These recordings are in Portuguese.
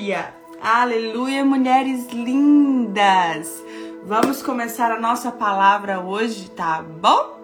Aleluia! Aleluia, mulheres lindas! Vamos começar a nossa palavra hoje, tá bom?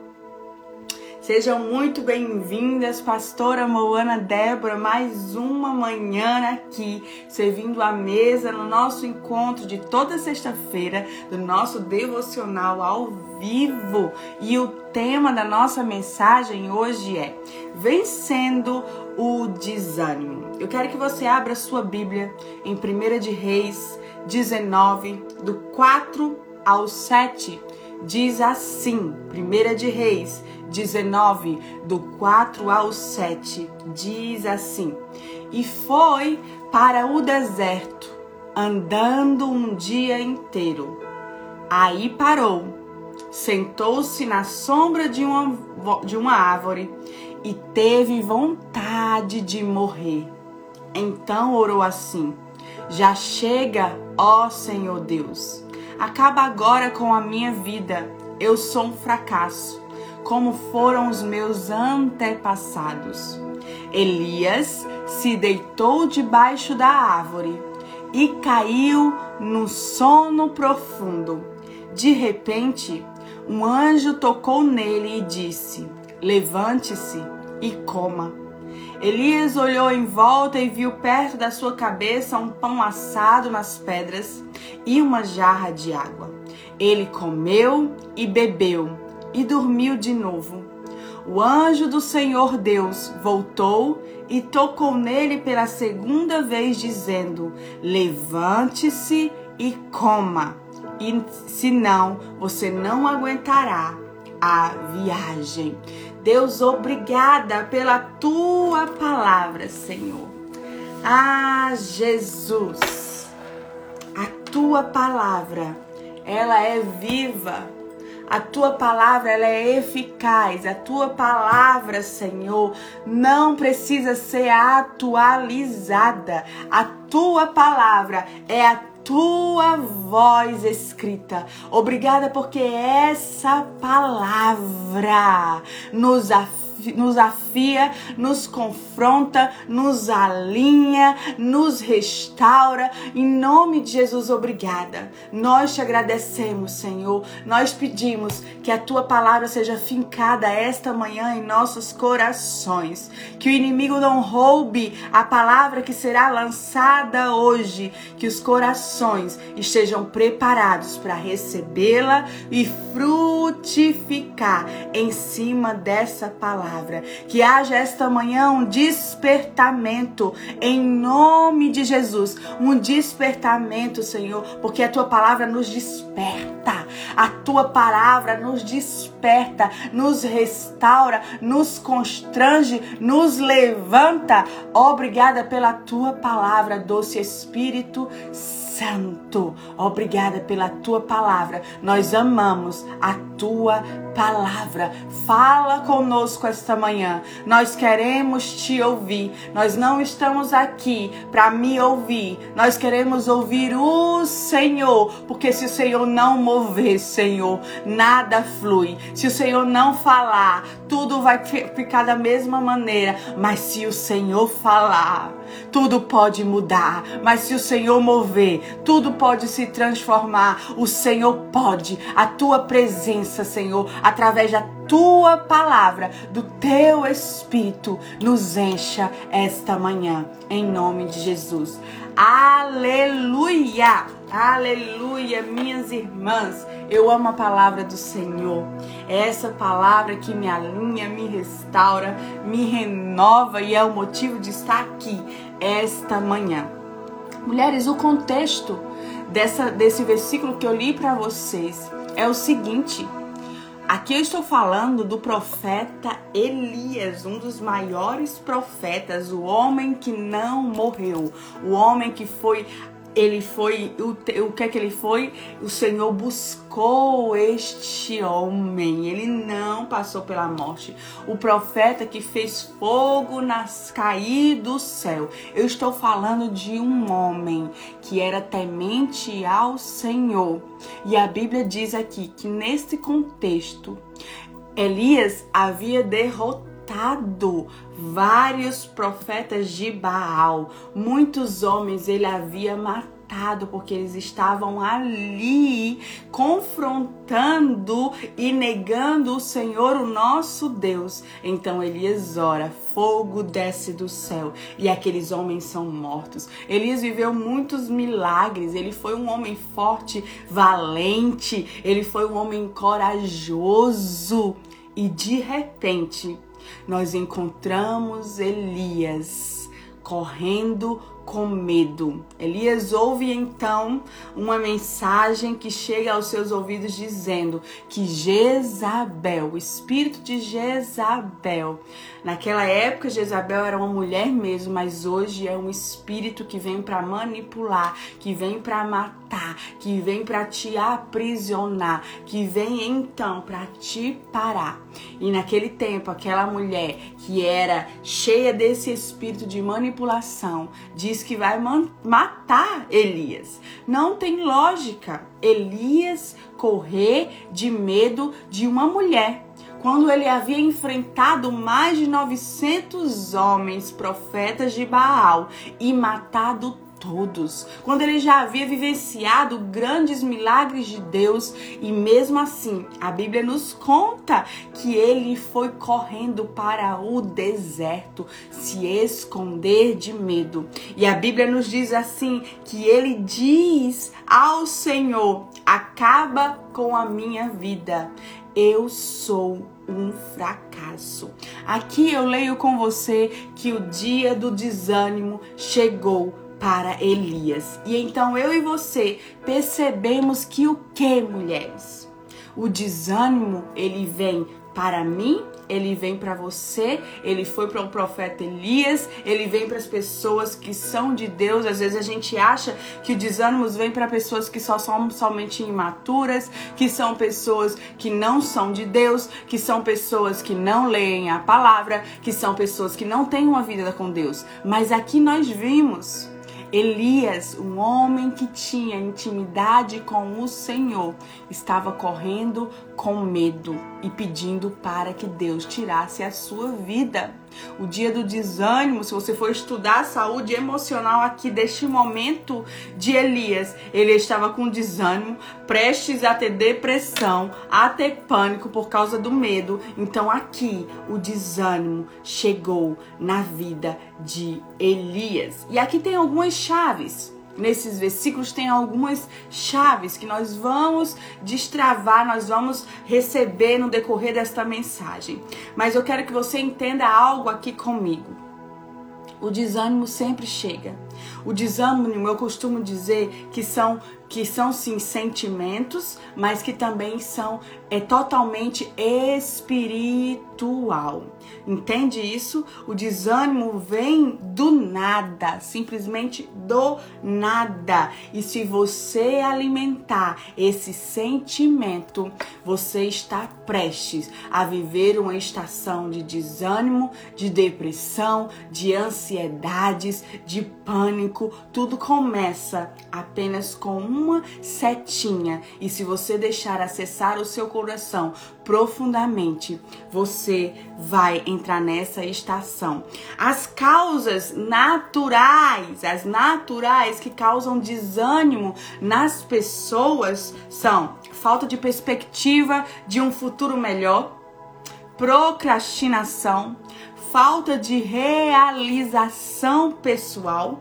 Sejam muito bem-vindas, pastora Moana Débora, mais uma manhã aqui, servindo a mesa no nosso encontro de toda sexta-feira, do nosso devocional ao vivo. E o tema da nossa mensagem hoje é Vencendo o Desânimo. Eu quero que você abra sua Bíblia em 1 de Reis 19, do 4 ao 7. Diz assim, 1 de Reis 19, do 4 ao 7, diz assim: E foi para o deserto, andando um dia inteiro. Aí parou, sentou-se na sombra de uma, de uma árvore e teve vontade de morrer. Então orou assim: Já chega, ó Senhor Deus. Acaba agora com a minha vida. Eu sou um fracasso como foram os meus antepassados. Elias se deitou debaixo da árvore e caiu no sono profundo. De repente, um anjo tocou nele e disse: Levante-se e coma. Elias olhou em volta e viu perto da sua cabeça um pão assado nas pedras e uma jarra de água. Ele comeu e bebeu e dormiu de novo. O anjo do Senhor Deus voltou e tocou nele pela segunda vez, dizendo: Levante-se e coma, e senão você não aguentará a viagem. Deus, obrigada pela tua palavra, Senhor. Ah, Jesus, a tua palavra, ela é viva a tua palavra ela é eficaz. A tua palavra, Senhor, não precisa ser atualizada. A tua palavra é a tua voz escrita. Obrigada porque essa palavra nos afirma nos afia, nos confronta, nos alinha, nos restaura. Em nome de Jesus, obrigada. Nós te agradecemos, Senhor. Nós pedimos que a tua palavra seja fincada esta manhã em nossos corações. Que o inimigo não roube a palavra que será lançada hoje. Que os corações estejam preparados para recebê-la e frutificar em cima dessa palavra palavra. Que haja esta manhã um despertamento em nome de Jesus. Um despertamento, Senhor, porque a tua palavra nos desperta. A tua palavra nos desperta, nos restaura, nos constrange, nos levanta. Obrigada pela tua palavra, doce Espírito Santo. Obrigada pela tua palavra. Nós amamos a tua palavra. Fala conosco esta manhã. Nós queremos te ouvir. Nós não estamos aqui para me ouvir. Nós queremos ouvir o Senhor, porque se o Senhor não mover, Senhor, nada flui. Se o Senhor não falar, tudo vai ficar da mesma maneira. Mas se o Senhor falar, tudo pode mudar. Mas se o Senhor mover, tudo pode se transformar. O Senhor pode. A tua presença, Senhor, através da tua palavra, do teu espírito, nos encha esta manhã, em nome de Jesus. Aleluia! Aleluia, minhas irmãs. Eu amo a palavra do Senhor. É essa palavra que me alinha, me restaura, me renova e é o motivo de estar aqui esta manhã. Mulheres, o contexto dessa, desse versículo que eu li para vocês é o seguinte: Aqui eu estou falando do profeta Elias, um dos maiores profetas, o homem que não morreu, o homem que foi ele foi, o, o que é que ele foi? O Senhor buscou este homem, ele não passou pela morte. O profeta que fez fogo nas cair do céu. Eu estou falando de um homem que era temente ao Senhor. E a Bíblia diz aqui que nesse contexto, Elias havia derrotado matado vários profetas de Baal. Muitos homens ele havia matado porque eles estavam ali confrontando e negando o Senhor, o nosso Deus. Então Elias ora, fogo desce do céu e aqueles homens são mortos. Elias viveu muitos milagres, ele foi um homem forte, valente, ele foi um homem corajoso e de repente nós encontramos Elias correndo com medo. Elias ouve então uma mensagem que chega aos seus ouvidos dizendo que Jezabel, o espírito de Jezabel, naquela época Jezabel era uma mulher mesmo, mas hoje é um espírito que vem para manipular, que vem para matar, que vem para te aprisionar, que vem então para te parar. E naquele tempo, aquela mulher que era cheia desse espírito de manipulação, diz que vai matar Elias. Não tem lógica Elias correr de medo de uma mulher. Quando ele havia enfrentado mais de 900 homens profetas de Baal e matado todos, quando ele já havia vivenciado grandes milagres de Deus e mesmo assim a Bíblia nos conta que ele foi correndo para o deserto se esconder de medo. E a Bíblia nos diz assim que ele diz ao Senhor: "Acaba com a minha vida. Eu sou um fracasso. Aqui eu leio com você que o dia do desânimo chegou para Elias. E então eu e você percebemos que o que, mulheres? O desânimo, ele vem para mim, ele vem para você, ele foi para o profeta Elias, ele vem para as pessoas que são de Deus. Às vezes a gente acha que o desânimo vem para pessoas que só são somente imaturas, que são pessoas que não são de Deus, que são pessoas que não leem a palavra, que são pessoas que não têm uma vida com Deus. Mas aqui nós vimos Elias, um homem que tinha intimidade com o Senhor, estava correndo com medo e pedindo para que Deus tirasse a sua vida. O dia do desânimo, se você for estudar a saúde emocional aqui deste momento de Elias, ele estava com desânimo, prestes a ter depressão, a ter pânico por causa do medo. Então aqui o desânimo chegou na vida de Elias. E aqui tem algumas chaves nesses versículos tem algumas chaves que nós vamos destravar, nós vamos receber no decorrer desta mensagem. Mas eu quero que você entenda algo aqui comigo. O desânimo sempre chega. O desânimo, eu costumo dizer que são que são sim sentimentos, mas que também são é totalmente espiritual. Entende isso? O desânimo vem do nada, simplesmente do nada. E se você alimentar esse sentimento, você está prestes a viver uma estação de desânimo, de depressão, de ansiedades, de pânico. Tudo começa apenas com uma setinha. E se você deixar acessar o seu coração profundamente, você vai entrar nessa estação. As causas naturais, as naturais que causam desânimo nas pessoas são falta de perspectiva de um futuro melhor, procrastinação, falta de realização pessoal,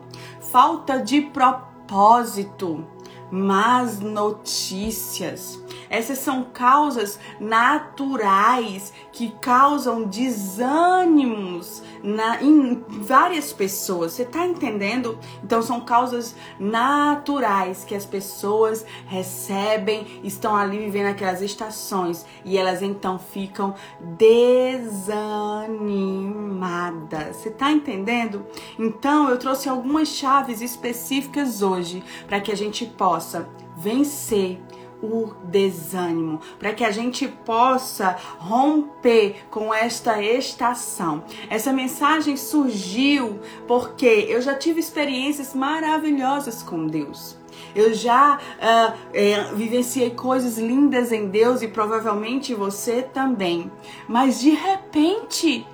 falta de propósito más notícias. Essas são causas naturais que causam desânimos na, em várias pessoas. Você está entendendo? Então são causas naturais que as pessoas recebem, estão ali vivendo aquelas estações e elas então ficam desanimadas. Você está entendendo? Então eu trouxe algumas chaves específicas hoje para que a gente possa vencer o desânimo, para que a gente possa romper com esta estação. Essa mensagem surgiu porque eu já tive experiências maravilhosas com Deus. Eu já uh, vivenciei coisas lindas em Deus e provavelmente você também. Mas de repente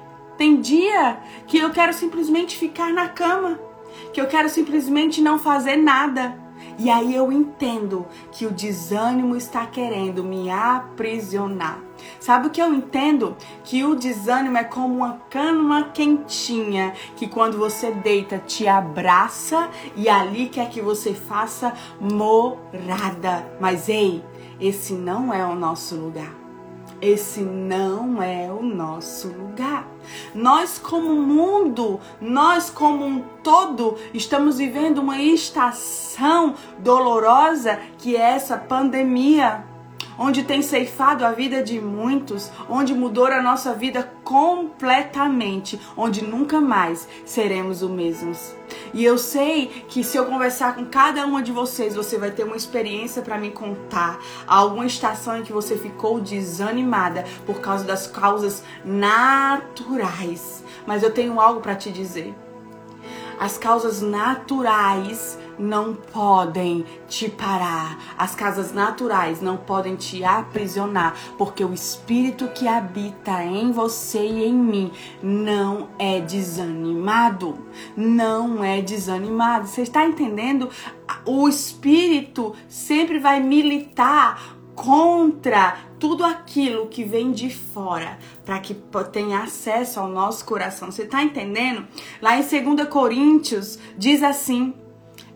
Tem dia que eu quero simplesmente ficar na cama, que eu quero simplesmente não fazer nada. E aí eu entendo que o desânimo está querendo me aprisionar. Sabe o que eu entendo? Que o desânimo é como uma cama quentinha que quando você deita te abraça e ali quer que você faça morada. Mas ei, esse não é o nosso lugar. Esse não é o nosso lugar. Nós, como mundo, nós, como um todo, estamos vivendo uma estação dolorosa que é essa pandemia onde tem ceifado a vida de muitos, onde mudou a nossa vida completamente, onde nunca mais seremos os mesmos. E eu sei que se eu conversar com cada uma de vocês, você vai ter uma experiência para me contar, alguma estação em que você ficou desanimada por causa das causas naturais. Mas eu tenho algo para te dizer. As causas naturais não podem te parar. As casas naturais não podem te aprisionar, porque o espírito que habita em você e em mim não é desanimado. Não é desanimado. Você está entendendo? O espírito sempre vai militar contra tudo aquilo que vem de fora, para que tenha acesso ao nosso coração. Você está entendendo? Lá em 2 Coríntios diz assim: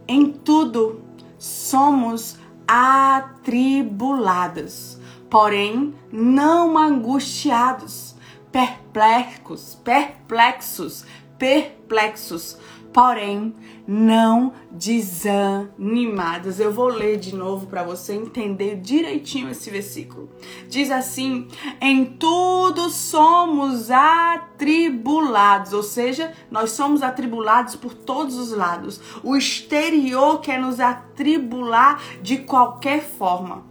em tudo somos atribulados, porém não angustiados, perplexos, perplexos, perplexos, porém não desanimados. Eu vou ler de novo para você entender direitinho esse versículo. Diz assim: Em tudo somos atribulados, ou seja, nós somos atribulados por todos os lados. O exterior quer nos atribular de qualquer forma.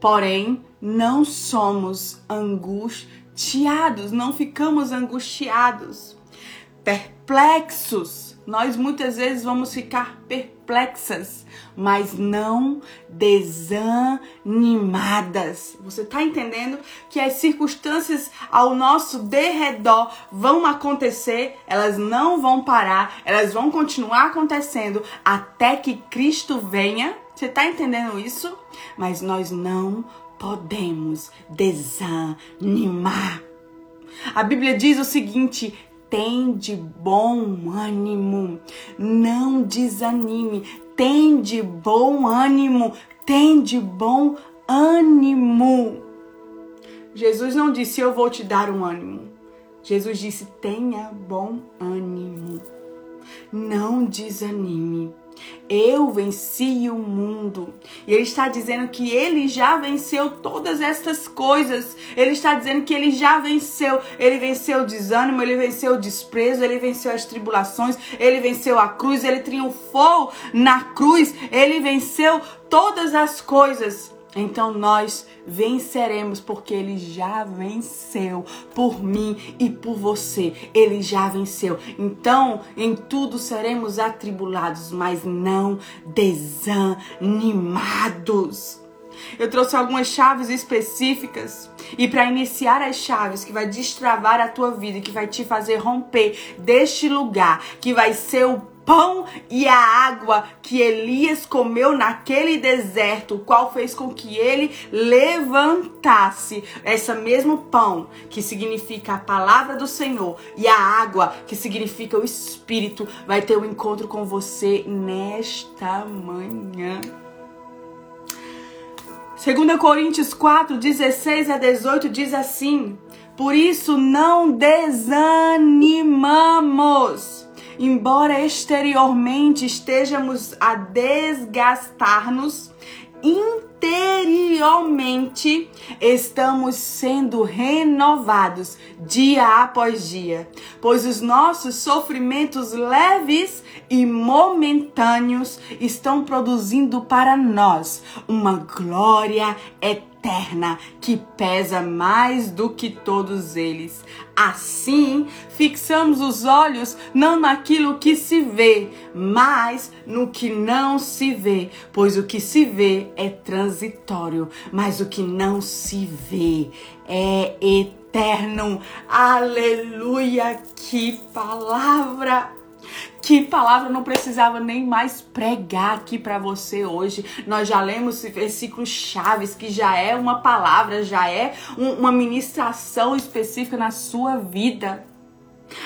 Porém, não somos angustiados, não ficamos angustiados, perplexos nós muitas vezes vamos ficar perplexas, mas não desanimadas. Você está entendendo que as circunstâncias ao nosso derredor vão acontecer, elas não vão parar, elas vão continuar acontecendo até que Cristo venha. Você está entendendo isso? Mas nós não podemos desanimar. A Bíblia diz o seguinte: tem de bom ânimo, não desanime, tem de bom ânimo, tem de bom ânimo. Jesus não disse eu vou te dar um ânimo. Jesus disse tenha bom ânimo. Não desanime. Eu venci o mundo. E ele está dizendo que ele já venceu todas estas coisas. Ele está dizendo que ele já venceu. Ele venceu o desânimo, ele venceu o desprezo, ele venceu as tribulações, ele venceu a cruz, ele triunfou na cruz, ele venceu todas as coisas. Então nós venceremos porque ele já venceu por mim e por você. Ele já venceu. Então, em tudo seremos atribulados, mas não desanimados. Eu trouxe algumas chaves específicas e para iniciar as chaves que vai destravar a tua vida, que vai te fazer romper deste lugar, que vai ser o pão e a água que Elias comeu naquele deserto, qual fez com que ele levantasse esse mesmo pão, que significa a palavra do Senhor, e a água, que significa o Espírito, vai ter um encontro com você nesta manhã. 2 Coríntios 4, 16 a 18 diz assim: Por isso não desanimamos embora exteriormente estejamos a desgastar-nos, interiormente estamos sendo renovados dia após dia, pois os nossos sofrimentos leves e momentâneos estão produzindo para nós uma glória eterna eterna que pesa mais do que todos eles. Assim, fixamos os olhos não naquilo que se vê, mas no que não se vê, pois o que se vê é transitório, mas o que não se vê é eterno. Aleluia! Que palavra! Que palavra não precisava nem mais pregar aqui para você hoje. Nós já lemos versículos chaves que já é uma palavra, já é um, uma ministração específica na sua vida.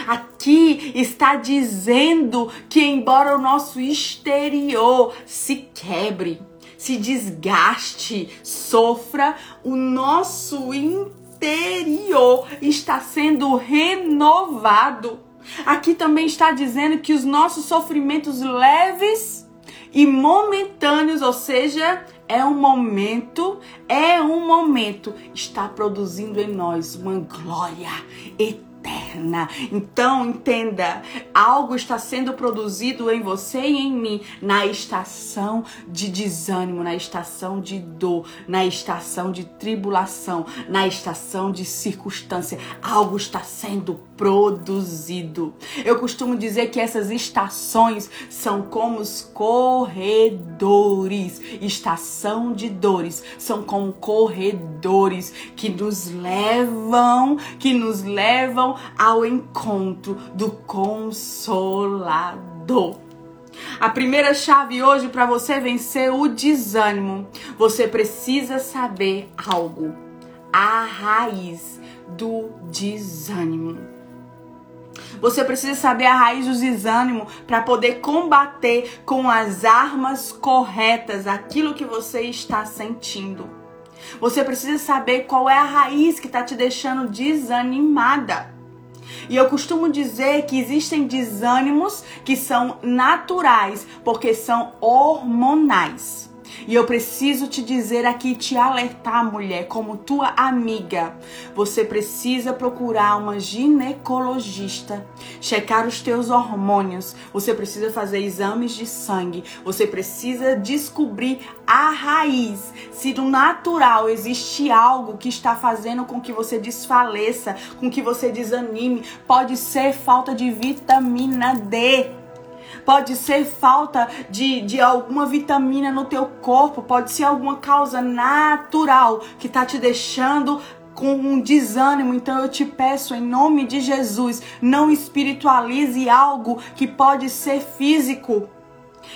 Aqui está dizendo que embora o nosso exterior se quebre, se desgaste, sofra, o nosso interior está sendo renovado Aqui também está dizendo que os nossos sofrimentos leves e momentâneos, ou seja, é um momento, é um momento, está produzindo em nós uma glória eterna eterna. Então, entenda, algo está sendo produzido em você e em mim na estação de desânimo, na estação de dor, na estação de tribulação, na estação de circunstância. Algo está sendo produzido. Eu costumo dizer que essas estações são como os corredores. Estação de dores são como corredores que nos levam, que nos levam ao encontro do Consolador. A primeira chave hoje para você vencer o desânimo, você precisa saber algo. A raiz do desânimo. Você precisa saber a raiz do desânimo para poder combater com as armas corretas aquilo que você está sentindo. Você precisa saber qual é a raiz que está te deixando desanimada. E eu costumo dizer que existem desânimos que são naturais, porque são hormonais. E eu preciso te dizer aqui, te alertar, mulher, como tua amiga. Você precisa procurar uma ginecologista, checar os teus hormônios. Você precisa fazer exames de sangue. Você precisa descobrir a raiz. Se no natural existe algo que está fazendo com que você desfaleça, com que você desanime, pode ser falta de vitamina D pode ser falta de, de alguma vitamina no teu corpo, pode ser alguma causa natural que tá te deixando com um desânimo. Então eu te peço em nome de Jesus, não espiritualize algo que pode ser físico.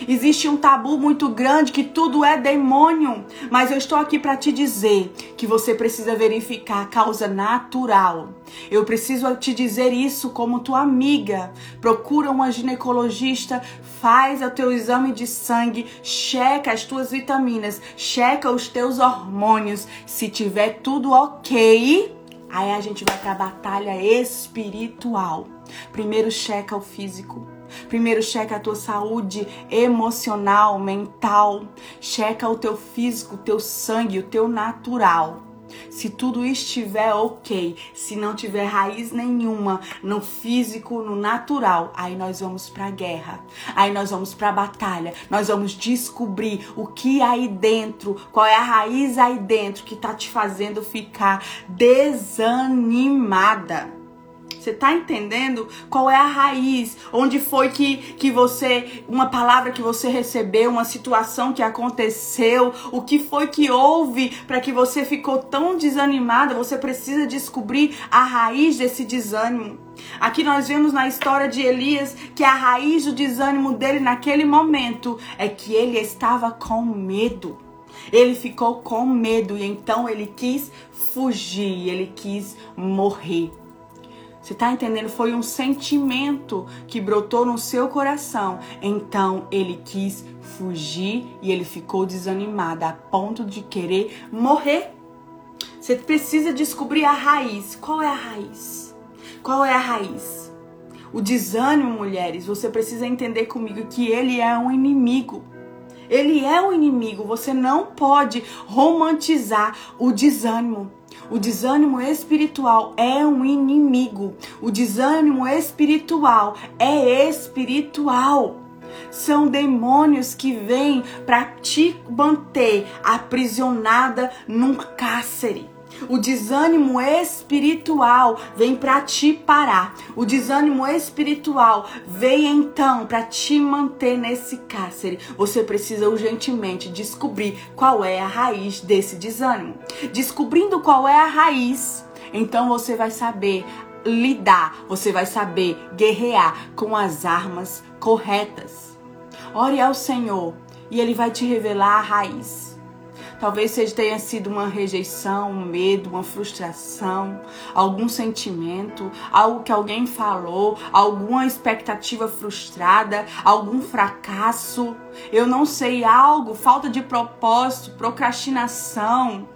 Existe um tabu muito grande que tudo é demônio, mas eu estou aqui para te dizer que você precisa verificar a causa natural. Eu preciso te dizer isso como tua amiga. Procura uma ginecologista, faz o teu exame de sangue, checa as tuas vitaminas, checa os teus hormônios. Se tiver tudo ok, aí a gente vai para a batalha espiritual. Primeiro checa o físico. Primeiro checa a tua saúde emocional, mental, checa o teu físico, o teu sangue, o teu natural. Se tudo estiver ok, se não tiver raiz nenhuma no físico, no natural, aí nós vamos para guerra. Aí nós vamos para batalha. Nós vamos descobrir o que aí dentro, qual é a raiz aí dentro que tá te fazendo ficar desanimada. Você tá entendendo qual é a raiz? Onde foi que, que você, uma palavra que você recebeu, uma situação que aconteceu, o que foi que houve para que você ficou tão desanimada? Você precisa descobrir a raiz desse desânimo. Aqui nós vemos na história de Elias que a raiz do desânimo dele naquele momento é que ele estava com medo. Ele ficou com medo e então ele quis fugir, ele quis morrer. Você está entendendo? Foi um sentimento que brotou no seu coração. Então ele quis fugir e ele ficou desanimado a ponto de querer morrer. Você precisa descobrir a raiz. Qual é a raiz? Qual é a raiz? O desânimo, mulheres, você precisa entender comigo que ele é um inimigo. Ele é um inimigo. Você não pode romantizar o desânimo. O desânimo espiritual é um inimigo. O desânimo espiritual é espiritual. São demônios que vêm para te manter aprisionada num cárcere. O desânimo espiritual vem para te parar. O desânimo espiritual vem então para te manter nesse cárcere. Você precisa urgentemente descobrir qual é a raiz desse desânimo. Descobrindo qual é a raiz, Então você vai saber lidar, você vai saber guerrear com as armas corretas. Ore ao Senhor e Ele vai te revelar a raiz. Talvez seja tenha sido uma rejeição, um medo, uma frustração, algum sentimento, algo que alguém falou, alguma expectativa frustrada, algum fracasso. Eu não sei, algo, falta de propósito, procrastinação,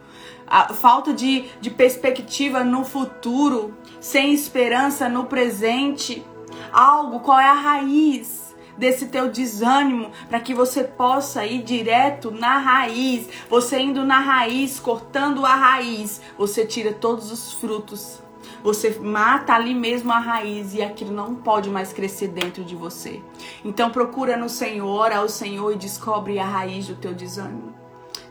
falta de, de perspectiva no futuro, sem esperança no presente. Algo, qual é a raiz? Desse teu desânimo, para que você possa ir direto na raiz. Você indo na raiz, cortando a raiz, você tira todos os frutos. Você mata ali mesmo a raiz e aquilo não pode mais crescer dentro de você. Então procura no Senhor, ao Senhor e descobre a raiz do teu desânimo.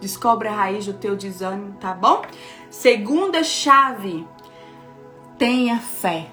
Descobre a raiz do teu desânimo, tá bom? Segunda chave, tenha fé.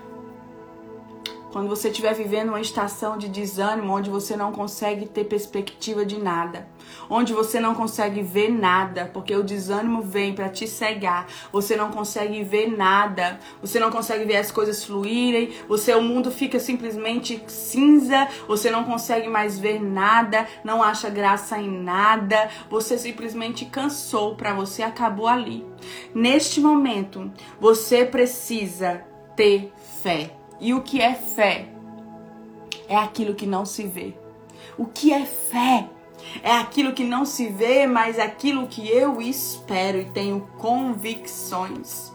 Quando você estiver vivendo uma estação de desânimo, onde você não consegue ter perspectiva de nada, onde você não consegue ver nada, porque o desânimo vem para te cegar. Você não consegue ver nada, você não consegue ver as coisas fluírem, você o mundo fica simplesmente cinza, você não consegue mais ver nada, não acha graça em nada, você simplesmente cansou, para você acabou ali. Neste momento, você precisa ter fé. E o que é fé? É aquilo que não se vê. O que é fé? É aquilo que não se vê, mas aquilo que eu espero e tenho convicções.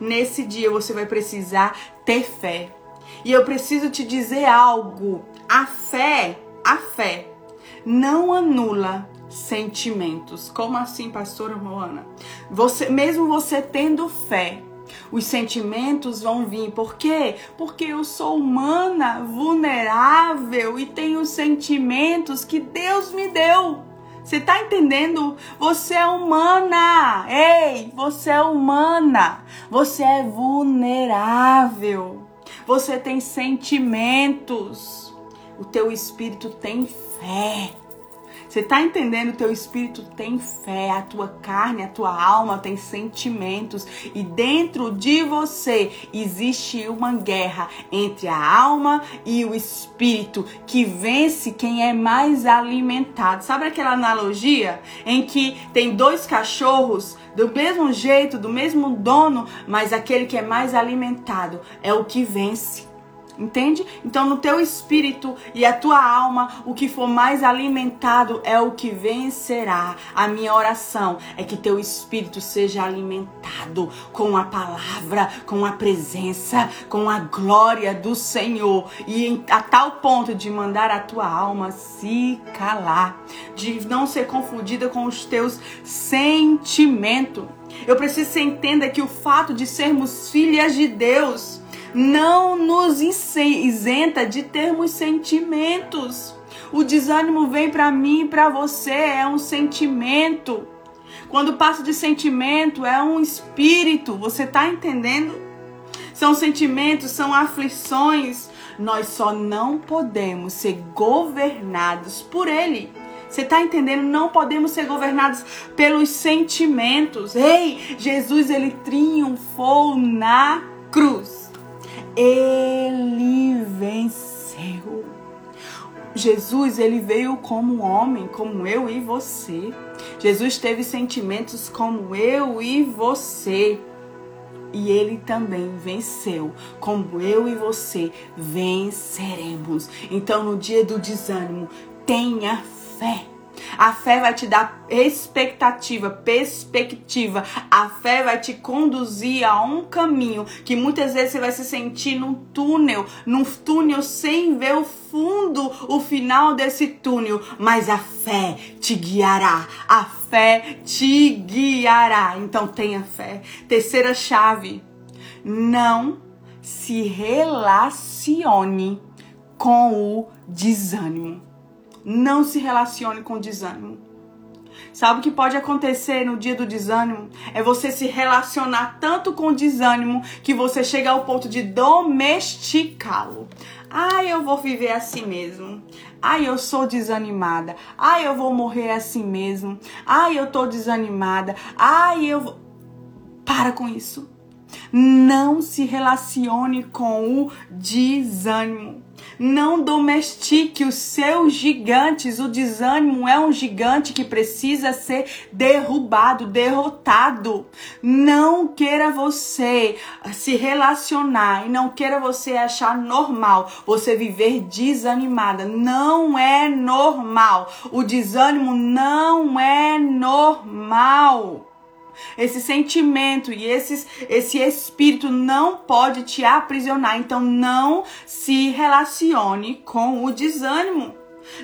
Nesse dia você vai precisar ter fé. E eu preciso te dizer algo. A fé, a fé não anula sentimentos. Como assim, pastora Moana? Você, mesmo você tendo fé, os sentimentos vão vir. Por quê? Porque eu sou humana, vulnerável e tenho sentimentos que Deus me deu. Você tá entendendo? Você é humana. Ei, você é humana. Você é vulnerável. Você tem sentimentos. O teu espírito tem fé. Você tá entendendo? Teu espírito tem fé, a tua carne, a tua alma tem sentimentos e dentro de você existe uma guerra entre a alma e o espírito que vence quem é mais alimentado. Sabe aquela analogia em que tem dois cachorros do mesmo jeito, do mesmo dono, mas aquele que é mais alimentado é o que vence. Entende? Então, no teu espírito e a tua alma, o que for mais alimentado é o que vencerá. A minha oração é que teu espírito seja alimentado com a palavra, com a presença, com a glória do Senhor. E a tal ponto de mandar a tua alma se calar, de não ser confundida com os teus sentimentos. Eu preciso que você entenda que o fato de sermos filhas de Deus não nos isenta de termos sentimentos. O desânimo vem para mim e para você, é um sentimento. Quando passa de sentimento, é um espírito. Você está entendendo? São sentimentos, são aflições. Nós só não podemos ser governados por ele. Você está entendendo? Não podemos ser governados pelos sentimentos. Ei, Jesus ele triunfou na cruz ele venceu. Jesus, ele veio como homem, como eu e você. Jesus teve sentimentos como eu e você. E ele também venceu, como eu e você venceremos. Então, no dia do desânimo, tenha fé. A fé vai te dar expectativa, perspectiva. A fé vai te conduzir a um caminho que muitas vezes você vai se sentir num túnel, num túnel sem ver o fundo, o final desse túnel, mas a fé te guiará. A fé te guiará. Então tenha fé. Terceira chave: não se relacione com o desânimo. Não se relacione com desânimo. Sabe o que pode acontecer no dia do desânimo? É você se relacionar tanto com desânimo que você chega ao ponto de domesticá-lo. Ai, eu vou viver assim mesmo. Ai, eu sou desanimada. Ai, eu vou morrer assim mesmo. Ai, eu tô desanimada. Ai, eu vou. Para com isso. Não se relacione com o desânimo. Não domestique os seus gigantes. O desânimo é um gigante que precisa ser derrubado, derrotado. Não queira você se relacionar e não queira você achar normal você viver desanimada. Não é normal. O desânimo não é normal. Esse sentimento e esses, esse espírito não pode te aprisionar. Então não se relacione com o desânimo.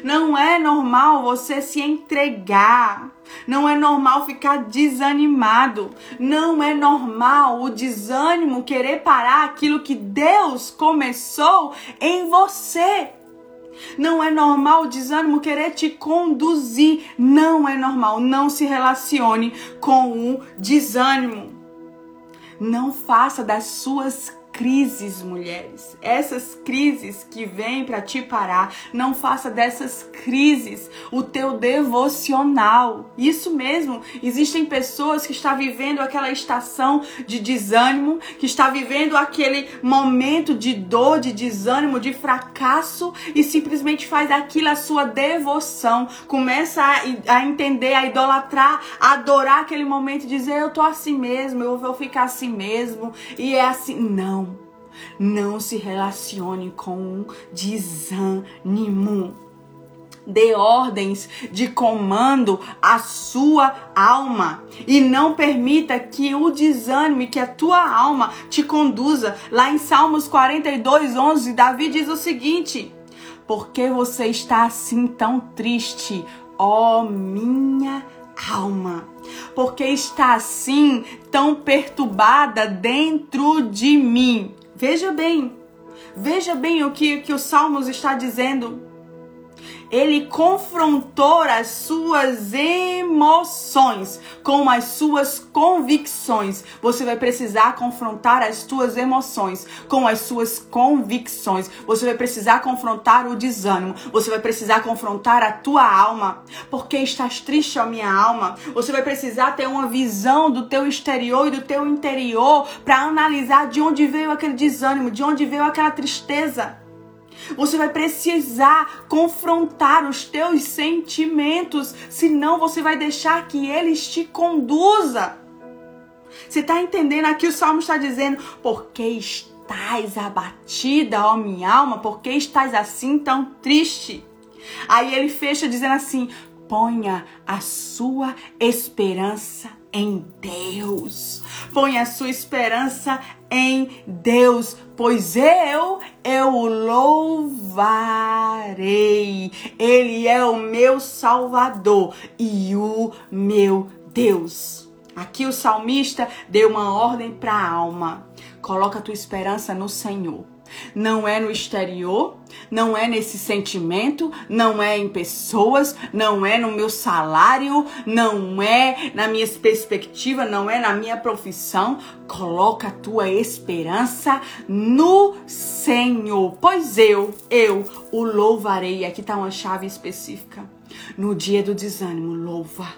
Não é normal você se entregar. Não é normal ficar desanimado. Não é normal o desânimo querer parar aquilo que Deus começou em você. Não é normal o desânimo querer te conduzir. Não é normal. Não se relacione com o desânimo. Não faça das suas crises, mulheres. Essas crises que vêm para te parar, não faça dessas crises o teu devocional. Isso mesmo, existem pessoas que estão vivendo aquela estação de desânimo, que está vivendo aquele momento de dor, de desânimo, de fracasso e simplesmente faz aquilo a sua devoção, começa a, a entender, a idolatrar, a adorar aquele momento e dizer eu tô assim mesmo, eu vou ficar assim mesmo e é assim, não. Não se relacione com um desânimo. Dê ordens de comando à sua alma e não permita que o desânimo, que a tua alma te conduza. Lá em Salmos 42, 11, Davi diz o seguinte: Por que você está assim tão triste, ó minha alma? Porque está assim tão perturbada dentro de mim? Veja bem, veja bem o que, que o Salmos está dizendo ele confrontou as suas emoções com as suas convicções. Você vai precisar confrontar as suas emoções com as suas convicções. Você vai precisar confrontar o desânimo. Você vai precisar confrontar a tua alma. Porque estás triste, ó minha alma? Você vai precisar ter uma visão do teu exterior e do teu interior para analisar de onde veio aquele desânimo, de onde veio aquela tristeza. Você vai precisar confrontar os teus sentimentos, senão você vai deixar que eles te conduza. Você está entendendo aqui o salmo está dizendo: "Porque estás abatida, ó minha alma? Porque estás assim tão triste?" Aí ele fecha dizendo assim: "Ponha a sua esperança em Deus. Põe a sua esperança em Deus, pois eu, eu louvarei. Ele é o meu Salvador e o meu Deus. Aqui o salmista deu uma ordem para a alma. Coloca a tua esperança no Senhor. Não é no exterior, não é nesse sentimento, não é em pessoas, não é no meu salário, não é na minha perspectiva, não é na minha profissão. Coloca a tua esperança no Senhor. Pois eu, eu o louvarei. Aqui está uma chave específica. No dia do desânimo, louva.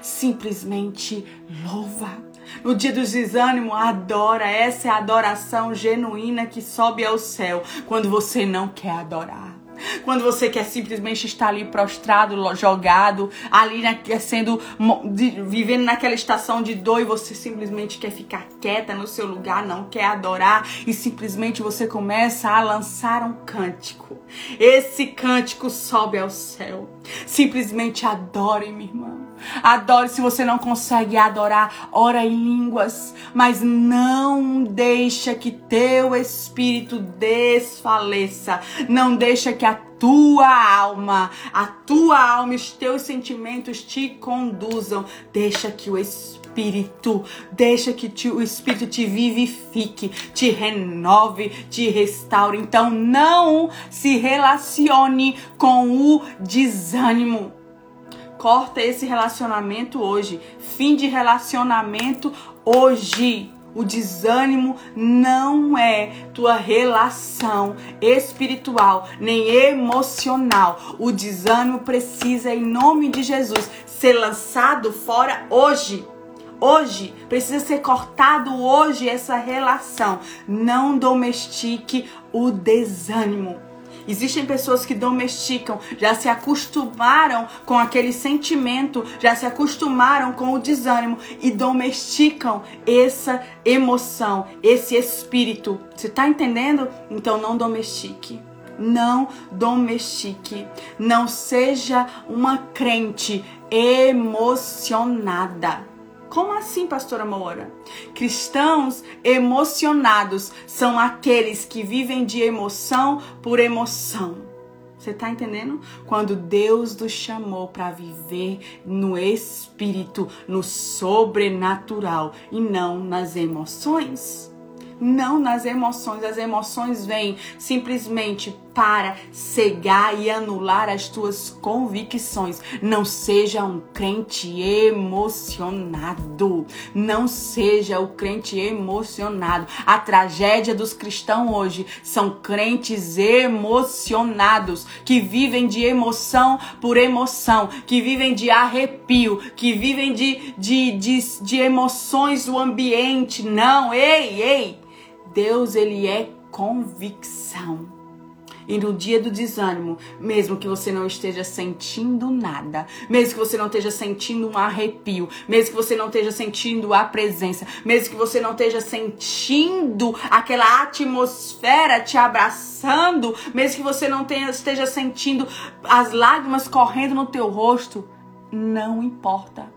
Simplesmente louva no dia do desânimo, adora. Essa é a adoração genuína que sobe ao céu quando você não quer adorar. Quando você quer simplesmente estar ali prostrado, jogado, ali sendo vivendo naquela estação de dor e você simplesmente quer ficar quieta no seu lugar, não quer adorar e simplesmente você começa a lançar um cântico. Esse cântico sobe ao céu. Simplesmente adore, minha irmã. Adore se você não consegue adorar, ora em línguas, mas não deixa que teu espírito desfaleça. Não deixa que a tua alma, a tua alma, os teus sentimentos te conduzam. Deixa que o Espírito, deixa que te, o Espírito te vivifique, te renove, te restaure. Então não se relacione com o desânimo corta esse relacionamento hoje. Fim de relacionamento hoje. O desânimo não é tua relação espiritual nem emocional. O desânimo precisa, em nome de Jesus, ser lançado fora hoje. hoje, precisa ser cortado hoje essa relação. Não domestique o desânimo. Existem pessoas que domesticam, já se acostumaram com aquele sentimento, já se acostumaram com o desânimo e domesticam essa emoção, esse espírito. Você está entendendo? Então não domestique. Não domestique. Não seja uma crente emocionada. Como assim, pastora Moura? Cristãos emocionados são aqueles que vivem de emoção por emoção. Você está entendendo? Quando Deus nos chamou para viver no espírito, no sobrenatural e não nas emoções não nas emoções. As emoções vêm simplesmente para cegar e anular as tuas convicções. Não seja um crente emocionado. Não seja o crente emocionado. A tragédia dos cristãos hoje são crentes emocionados que vivem de emoção por emoção, que vivem de arrepio, que vivem de, de, de, de emoções do ambiente. Não, ei, ei. Deus, ele é convicção. E no dia do desânimo, mesmo que você não esteja sentindo nada, mesmo que você não esteja sentindo um arrepio, mesmo que você não esteja sentindo a presença, mesmo que você não esteja sentindo aquela atmosfera te abraçando, mesmo que você não tenha, esteja sentindo as lágrimas correndo no teu rosto, não importa.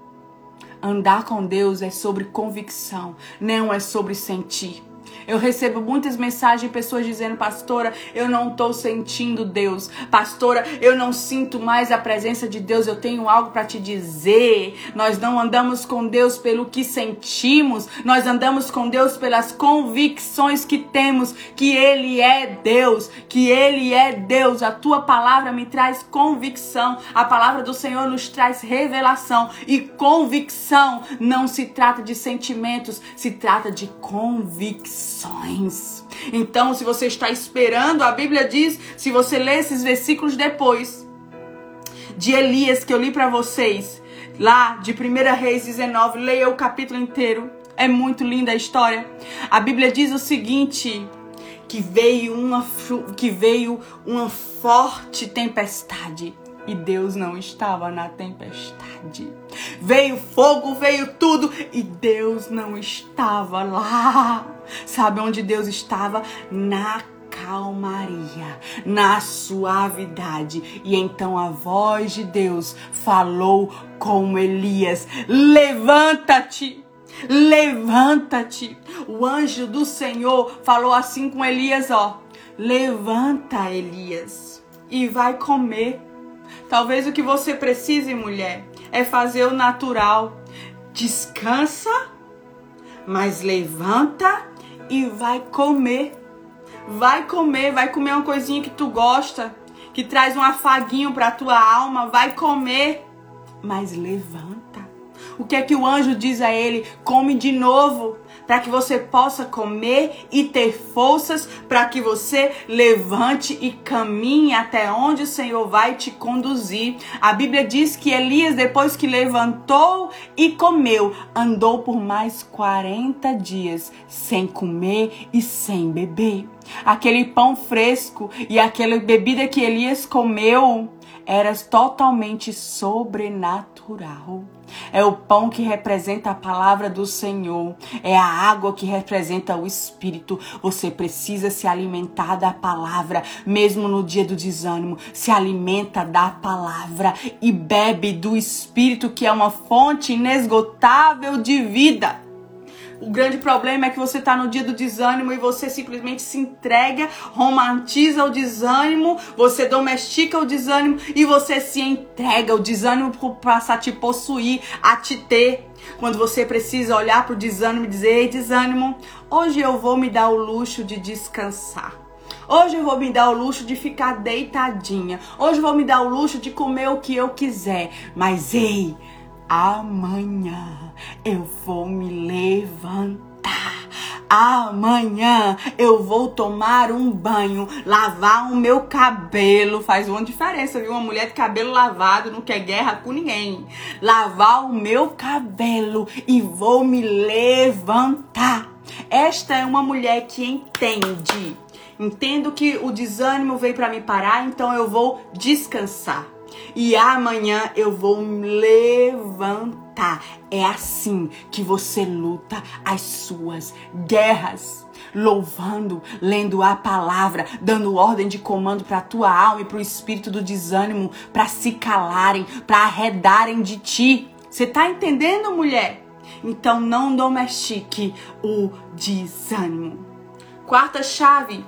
Andar com Deus é sobre convicção, não é sobre sentir. Eu recebo muitas mensagens de pessoas dizendo: Pastora, eu não estou sentindo Deus. Pastora, eu não sinto mais a presença de Deus. Eu tenho algo para te dizer. Nós não andamos com Deus pelo que sentimos, nós andamos com Deus pelas convicções que temos que Ele é Deus, que Ele é Deus. A tua palavra me traz convicção, a palavra do Senhor nos traz revelação. E convicção não se trata de sentimentos, se trata de convicção. Então, se você está esperando, a Bíblia diz, se você ler esses versículos depois de Elias que eu li para vocês, lá de 1 Reis 19, leia o capítulo inteiro. É muito linda a história. A Bíblia diz o seguinte: que veio uma que veio uma forte tempestade e Deus não estava na tempestade. Veio fogo, veio tudo e Deus não estava lá. Sabe onde Deus estava? Na calmaria, na suavidade. E então a voz de Deus falou com Elias: Levanta-te. Levanta-te. O anjo do Senhor falou assim com Elias, ó: Levanta, Elias, e vai comer. Talvez o que você precise, mulher, é fazer o natural. Descansa, mas levanta e vai comer. Vai comer, vai comer uma coisinha que tu gosta, que traz um afaguinho para tua alma, vai comer, mas levanta. O que é que o anjo diz a ele? Come de novo para que você possa comer e ter forças para que você levante e caminhe até onde o Senhor vai te conduzir. A Bíblia diz que Elias, depois que levantou e comeu, andou por mais 40 dias sem comer e sem beber. Aquele pão fresco e aquela bebida que Elias comeu era totalmente sobrenatural. É o pão que representa a palavra do Senhor. É a água que representa o Espírito. Você precisa se alimentar da palavra, mesmo no dia do desânimo. Se alimenta da palavra e bebe do Espírito, que é uma fonte inesgotável de vida. O grande problema é que você está no dia do desânimo e você simplesmente se entrega, romantiza o desânimo, você domestica o desânimo e você se entrega. O desânimo passa a te possuir, a te ter. Quando você precisa olhar para o desânimo e dizer: Ei, desânimo, hoje eu vou me dar o luxo de descansar. Hoje eu vou me dar o luxo de ficar deitadinha. Hoje eu vou me dar o luxo de comer o que eu quiser. Mas ei, amanhã eu vou me levantar. Amanhã eu vou tomar um banho, lavar o meu cabelo. Faz uma diferença, viu? Uma mulher de cabelo lavado não quer guerra com ninguém. Lavar o meu cabelo e vou me levantar. Esta é uma mulher que entende. Entendo que o desânimo veio para me parar, então eu vou descansar. E amanhã eu vou me levantar. É assim que você luta as suas guerras. Louvando, lendo a palavra, dando ordem de comando para a tua alma e para o espírito do desânimo, para se calarem, para arredarem de ti. Você tá entendendo, mulher? Então não domestique o desânimo. Quarta chave,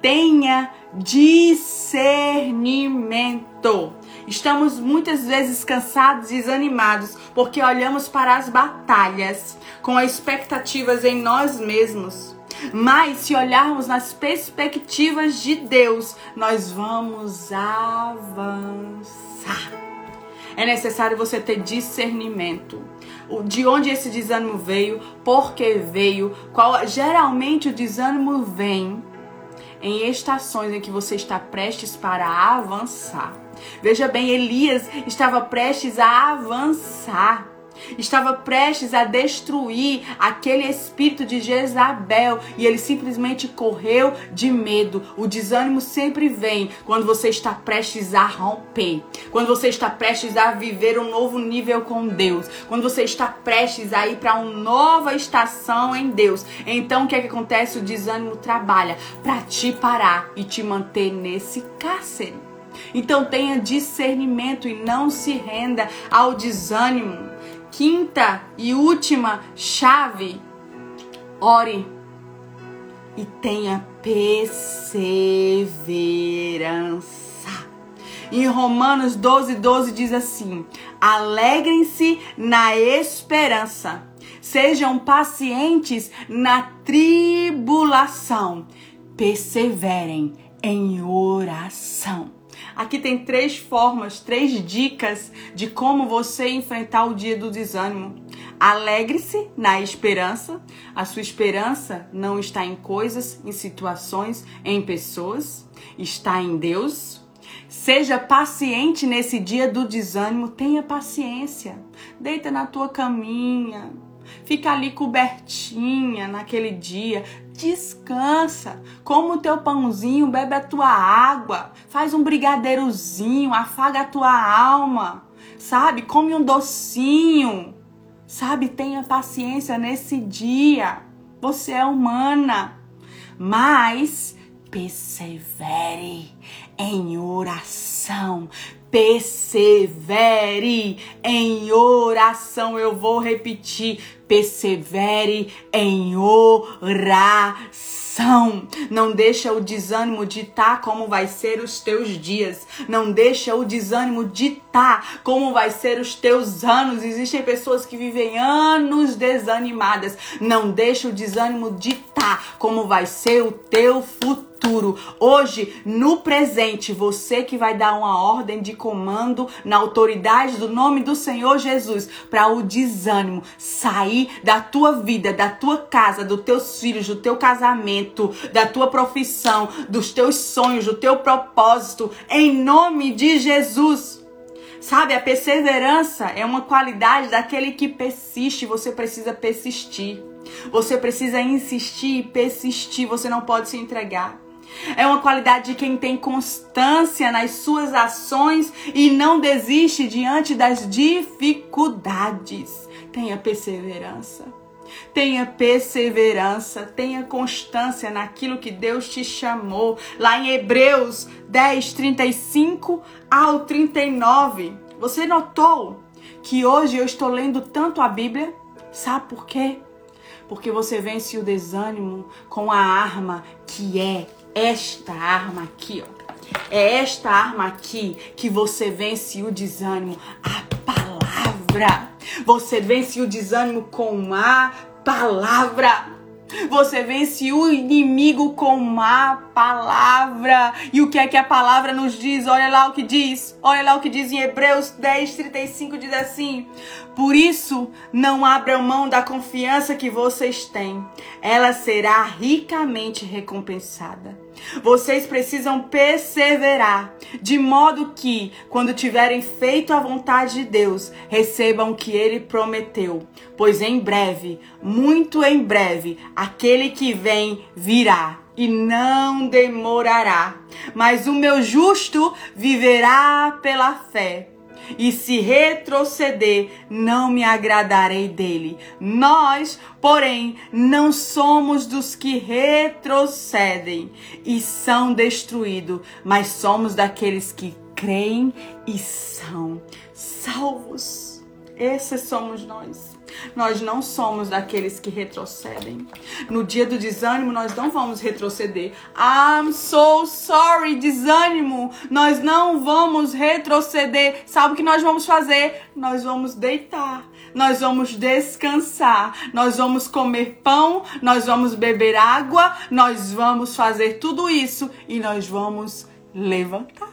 tenha discernimento. Estamos muitas vezes cansados e desanimados porque olhamos para as batalhas com expectativas em nós mesmos. Mas se olharmos nas perspectivas de Deus, nós vamos avançar. É necessário você ter discernimento de onde esse desânimo veio, por que veio, qual geralmente o desânimo vem em estações em que você está prestes para avançar. Veja bem, Elias estava prestes a avançar estava prestes a destruir aquele espírito de Jezabel e ele simplesmente correu de medo. O desânimo sempre vem quando você está prestes a romper, quando você está prestes a viver um novo nível com Deus, quando você está prestes a ir para uma nova estação em Deus. Então o que, é que acontece? O desânimo trabalha para te parar e te manter nesse cárcere. Então tenha discernimento e não se renda ao desânimo quinta e última chave: ore e tenha perseverança. Em Romanos 12, 12 diz assim: Alegrem-se na esperança, sejam pacientes na tribulação, perseverem em oração. Aqui tem três formas, três dicas de como você enfrentar o dia do desânimo. Alegre-se na esperança. A sua esperança não está em coisas, em situações, em pessoas, está em Deus. Seja paciente nesse dia do desânimo, tenha paciência. Deita na tua caminha, fica ali cobertinha naquele dia, descansa, come o teu pãozinho, bebe a tua água, faz um brigadeirozinho, afaga a tua alma, sabe? Come um docinho, sabe? Tenha paciência nesse dia. Você é humana, mas persevere em oração, persevere em oração. Eu vou repetir: persevere em oração não deixa o desânimo ditar como vai ser os teus dias. Não deixa o desânimo ditar como vai ser os teus anos. Existem pessoas que vivem anos desanimadas. Não deixa o desânimo ditar como vai ser o teu futuro futuro. Hoje, no presente, você que vai dar uma ordem de comando na autoridade do nome do Senhor Jesus para o desânimo sair da tua vida, da tua casa, dos teus filhos, do teu casamento, da tua profissão, dos teus sonhos, do teu propósito, em nome de Jesus. Sabe, a perseverança é uma qualidade daquele que persiste, você precisa persistir. Você precisa insistir e persistir, você não pode se entregar. É uma qualidade de quem tem constância nas suas ações e não desiste diante das dificuldades. Tenha perseverança. Tenha perseverança, tenha constância naquilo que Deus te chamou. Lá em Hebreus 10, 35 ao 39. Você notou que hoje eu estou lendo tanto a Bíblia? Sabe por quê? Porque você vence o desânimo com a arma que é esta arma aqui, ó. É esta arma aqui que você vence o desânimo, a palavra. Você vence o desânimo com a palavra. Você vence o inimigo com uma palavra. E o que é que a palavra nos diz? Olha lá o que diz. Olha lá o que diz em Hebreus 10, 35, diz assim: Por isso, não abram mão da confiança que vocês têm. Ela será ricamente recompensada. Vocês precisam perseverar, de modo que, quando tiverem feito a vontade de Deus, recebam o que ele prometeu. Pois em breve, muito em breve, aquele que vem virá e não demorará. Mas o meu justo viverá pela fé e se retroceder, não me agradarei dele. Nós, porém, não somos dos que retrocedem e são destruídos, mas somos daqueles que creem e são salvos. Esses somos nós. Nós não somos daqueles que retrocedem. No dia do desânimo, nós não vamos retroceder. I'm so sorry, desânimo. Nós não vamos retroceder. Sabe o que nós vamos fazer? Nós vamos deitar. Nós vamos descansar. Nós vamos comer pão. Nós vamos beber água. Nós vamos fazer tudo isso e nós vamos levantar.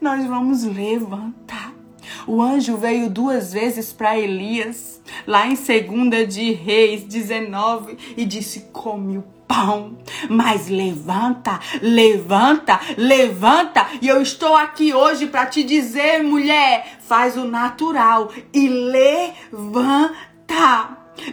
Nós vamos levantar. O anjo veio duas vezes para Elias, lá em 2 de Reis 19, e disse: Come o pão, mas levanta, levanta, levanta. E eu estou aqui hoje para te dizer, mulher, faz o natural e levanta.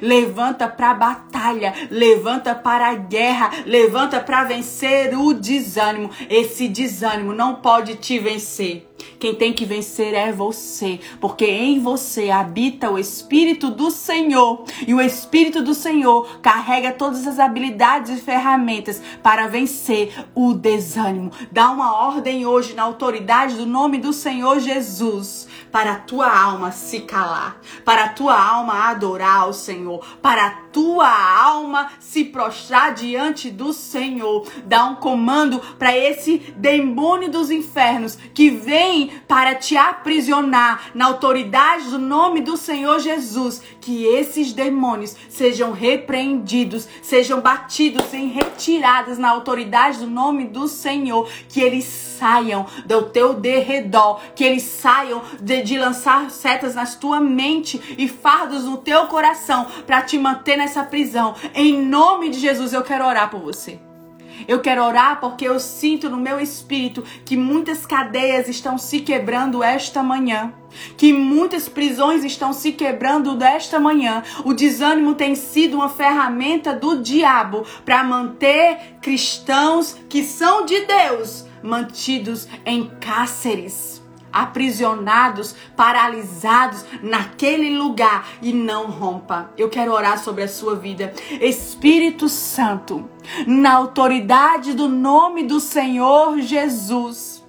Levanta para a batalha, levanta para a guerra, levanta para vencer o desânimo. Esse desânimo não pode te vencer. Quem tem que vencer é você, porque em você habita o Espírito do Senhor. E o Espírito do Senhor carrega todas as habilidades e ferramentas para vencer o desânimo. Dá uma ordem hoje na autoridade do nome do Senhor Jesus para a tua alma se calar, para a tua alma adorar o Senhor, para a tua alma se prostrar diante do Senhor. Dá um comando para esse demônio dos infernos que vem para te aprisionar na autoridade do nome do Senhor Jesus. Que esses demônios sejam repreendidos, sejam batidos em retiradas na autoridade do nome do Senhor. Que eles saiam do teu derredor, que eles saiam de, de lançar setas na tua mente e fardos no teu coração para te manter nessa prisão. Em nome de Jesus, eu quero orar por você. Eu quero orar porque eu sinto no meu espírito que muitas cadeias estão se quebrando esta manhã. Que muitas prisões estão se quebrando desta manhã. O desânimo tem sido uma ferramenta do diabo para manter cristãos que são de Deus mantidos em cárceres aprisionados, paralisados naquele lugar e não rompa. Eu quero orar sobre a sua vida. Espírito Santo, na autoridade do nome do Senhor Jesus,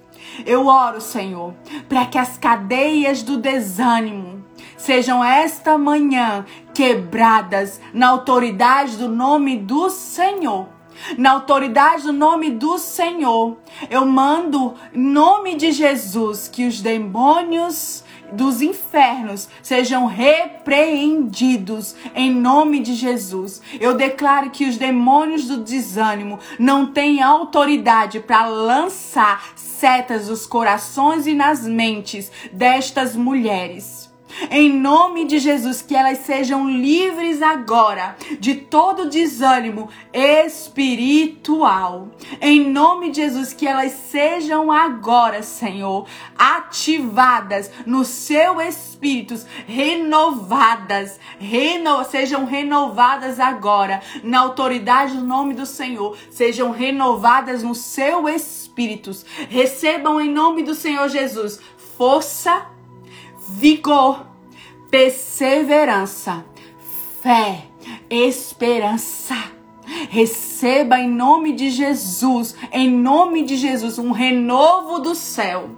eu oro, Senhor, para que as cadeias do desânimo sejam esta manhã quebradas na autoridade do nome do Senhor na autoridade do nome do Senhor, eu mando em nome de Jesus que os demônios dos infernos sejam repreendidos em nome de Jesus. Eu declaro que os demônios do desânimo não têm autoridade para lançar setas nos corações e nas mentes destas mulheres. Em nome de Jesus, que elas sejam livres agora de todo desânimo espiritual. Em nome de Jesus, que elas sejam agora, Senhor, ativadas no seu espírito, renovadas, reno, sejam renovadas agora, na autoridade do nome do Senhor, sejam renovadas no seu espírito. Recebam em nome do Senhor Jesus força, vigor perseverança, fé, esperança. Receba em nome de Jesus, em nome de Jesus, um renovo do céu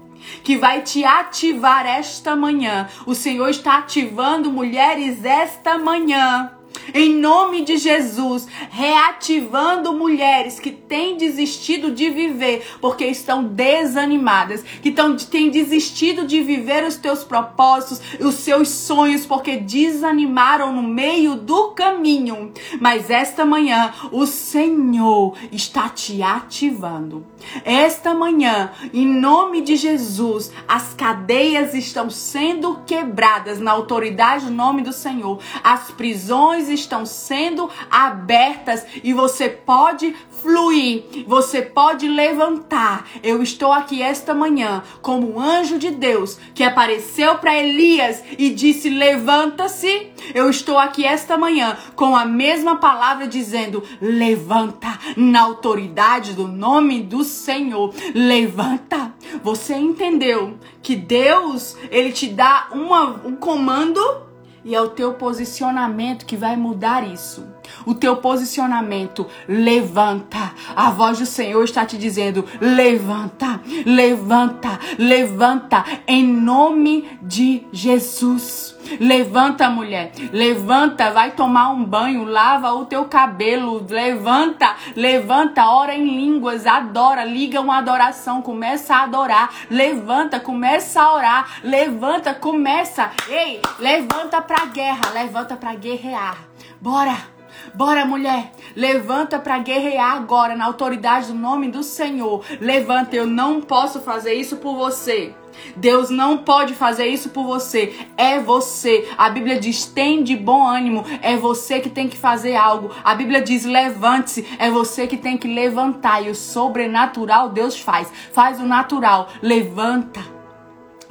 que vai te ativar esta manhã. O Senhor está ativando mulheres esta manhã em nome de Jesus, reativando mulheres que têm desistido de viver porque estão desanimadas, que estão, têm desistido de viver os teus propósitos, os seus sonhos, porque desanimaram no meio do caminho. Mas esta manhã, o Senhor está te ativando. Esta manhã, em nome de Jesus, as cadeias estão sendo quebradas na autoridade do nome do Senhor. As prisões estão sendo abertas e você pode fluir, você pode levantar. Eu estou aqui esta manhã como anjo de Deus que apareceu para Elias e disse: Levanta-se. Eu estou aqui esta manhã com a mesma palavra dizendo: Levanta, na autoridade do nome do Senhor. Levanta. Você entendeu que Deus, ele te dá uma, um comando e é o teu posicionamento que vai mudar isso. O teu posicionamento levanta. A voz do Senhor está te dizendo: levanta, levanta, levanta, em nome de Jesus. Levanta, mulher, levanta, vai tomar um banho, lava o teu cabelo, levanta, levanta, ora em línguas, adora, liga uma adoração, começa a adorar, levanta, começa a orar, levanta, começa, ei, levanta pra guerra, levanta pra guerrear, bora! Bora, mulher, levanta para guerrear agora na autoridade do nome do Senhor. Levanta, eu não posso fazer isso por você. Deus não pode fazer isso por você. É você. A Bíblia diz: tem de bom ânimo. É você que tem que fazer algo. A Bíblia diz: levante-se. É você que tem que levantar. E o sobrenatural Deus faz. Faz o natural. Levanta.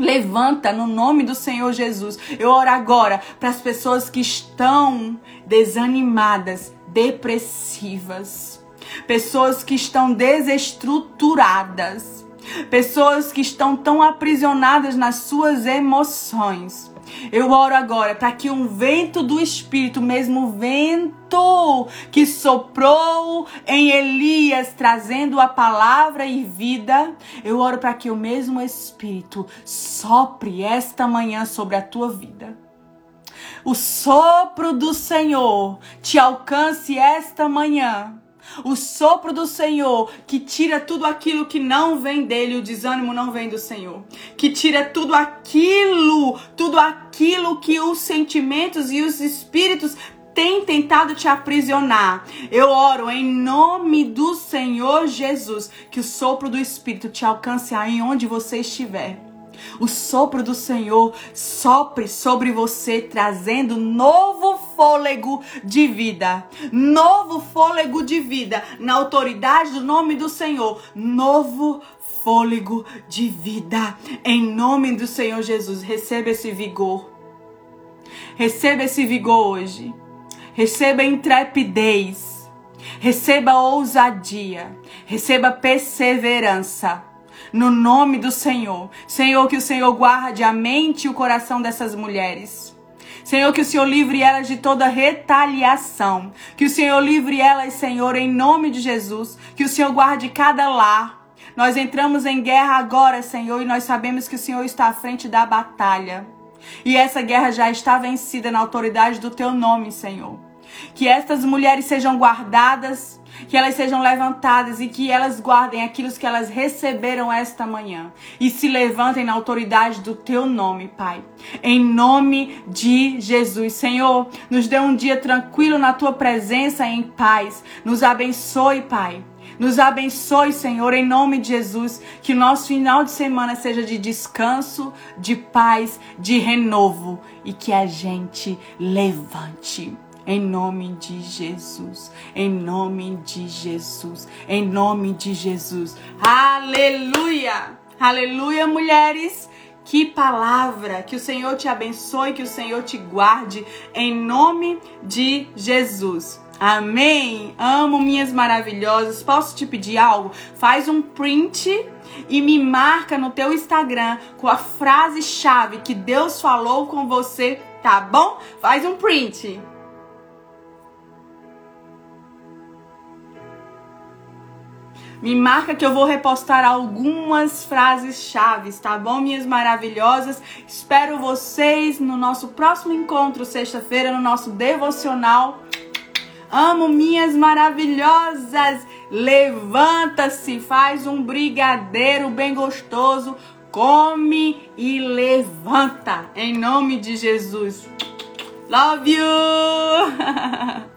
Levanta no nome do Senhor Jesus. Eu oro agora para as pessoas que estão desanimadas, depressivas, pessoas que estão desestruturadas, pessoas que estão tão aprisionadas nas suas emoções. Eu oro agora para que um vento do Espírito, mesmo vento que soprou em Elias, trazendo a palavra e vida, eu oro para que o mesmo Espírito sopre esta manhã sobre a tua vida. O sopro do Senhor te alcance esta manhã o sopro do Senhor que tira tudo aquilo que não vem dele, o desânimo não vem do Senhor. Que tira tudo aquilo, tudo aquilo que os sentimentos e os espíritos têm tentado te aprisionar. Eu oro em nome do Senhor Jesus que o sopro do Espírito te alcance aí onde você estiver o sopro do Senhor sopre sobre você, trazendo novo fôlego de vida. Novo fôlego de vida, na autoridade do nome do Senhor. Novo fôlego de vida. Em nome do Senhor Jesus, receba esse vigor. Receba esse vigor hoje. Receba intrepidez. Receba ousadia. Receba perseverança no nome do Senhor. Senhor, que o Senhor guarde a mente e o coração dessas mulheres. Senhor, que o Senhor livre elas de toda retaliação. Que o Senhor livre elas, Senhor, em nome de Jesus. Que o Senhor guarde cada lar. Nós entramos em guerra agora, Senhor, e nós sabemos que o Senhor está à frente da batalha. E essa guerra já está vencida na autoridade do teu nome, Senhor. Que estas mulheres sejam guardadas que elas sejam levantadas e que elas guardem aquilo que elas receberam esta manhã e se levantem na autoridade do teu nome, Pai. Em nome de Jesus. Senhor, nos dê um dia tranquilo na tua presença em paz. Nos abençoe, Pai. Nos abençoe, Senhor, em nome de Jesus. Que nosso final de semana seja de descanso, de paz, de renovo e que a gente levante. Em nome de Jesus. Em nome de Jesus. Em nome de Jesus. Aleluia! Aleluia, mulheres! Que palavra! Que o Senhor te abençoe, que o Senhor te guarde, em nome de Jesus. Amém! Amo minhas maravilhosas. Posso te pedir algo? Faz um print e me marca no teu Instagram com a frase-chave que Deus falou com você, tá bom? Faz um print. Me marca que eu vou repostar algumas frases chaves, tá bom, minhas maravilhosas? Espero vocês no nosso próximo encontro, sexta-feira, no nosso devocional. Amo minhas maravilhosas. Levanta-se, faz um brigadeiro bem gostoso, come e levanta. Em nome de Jesus. Love you!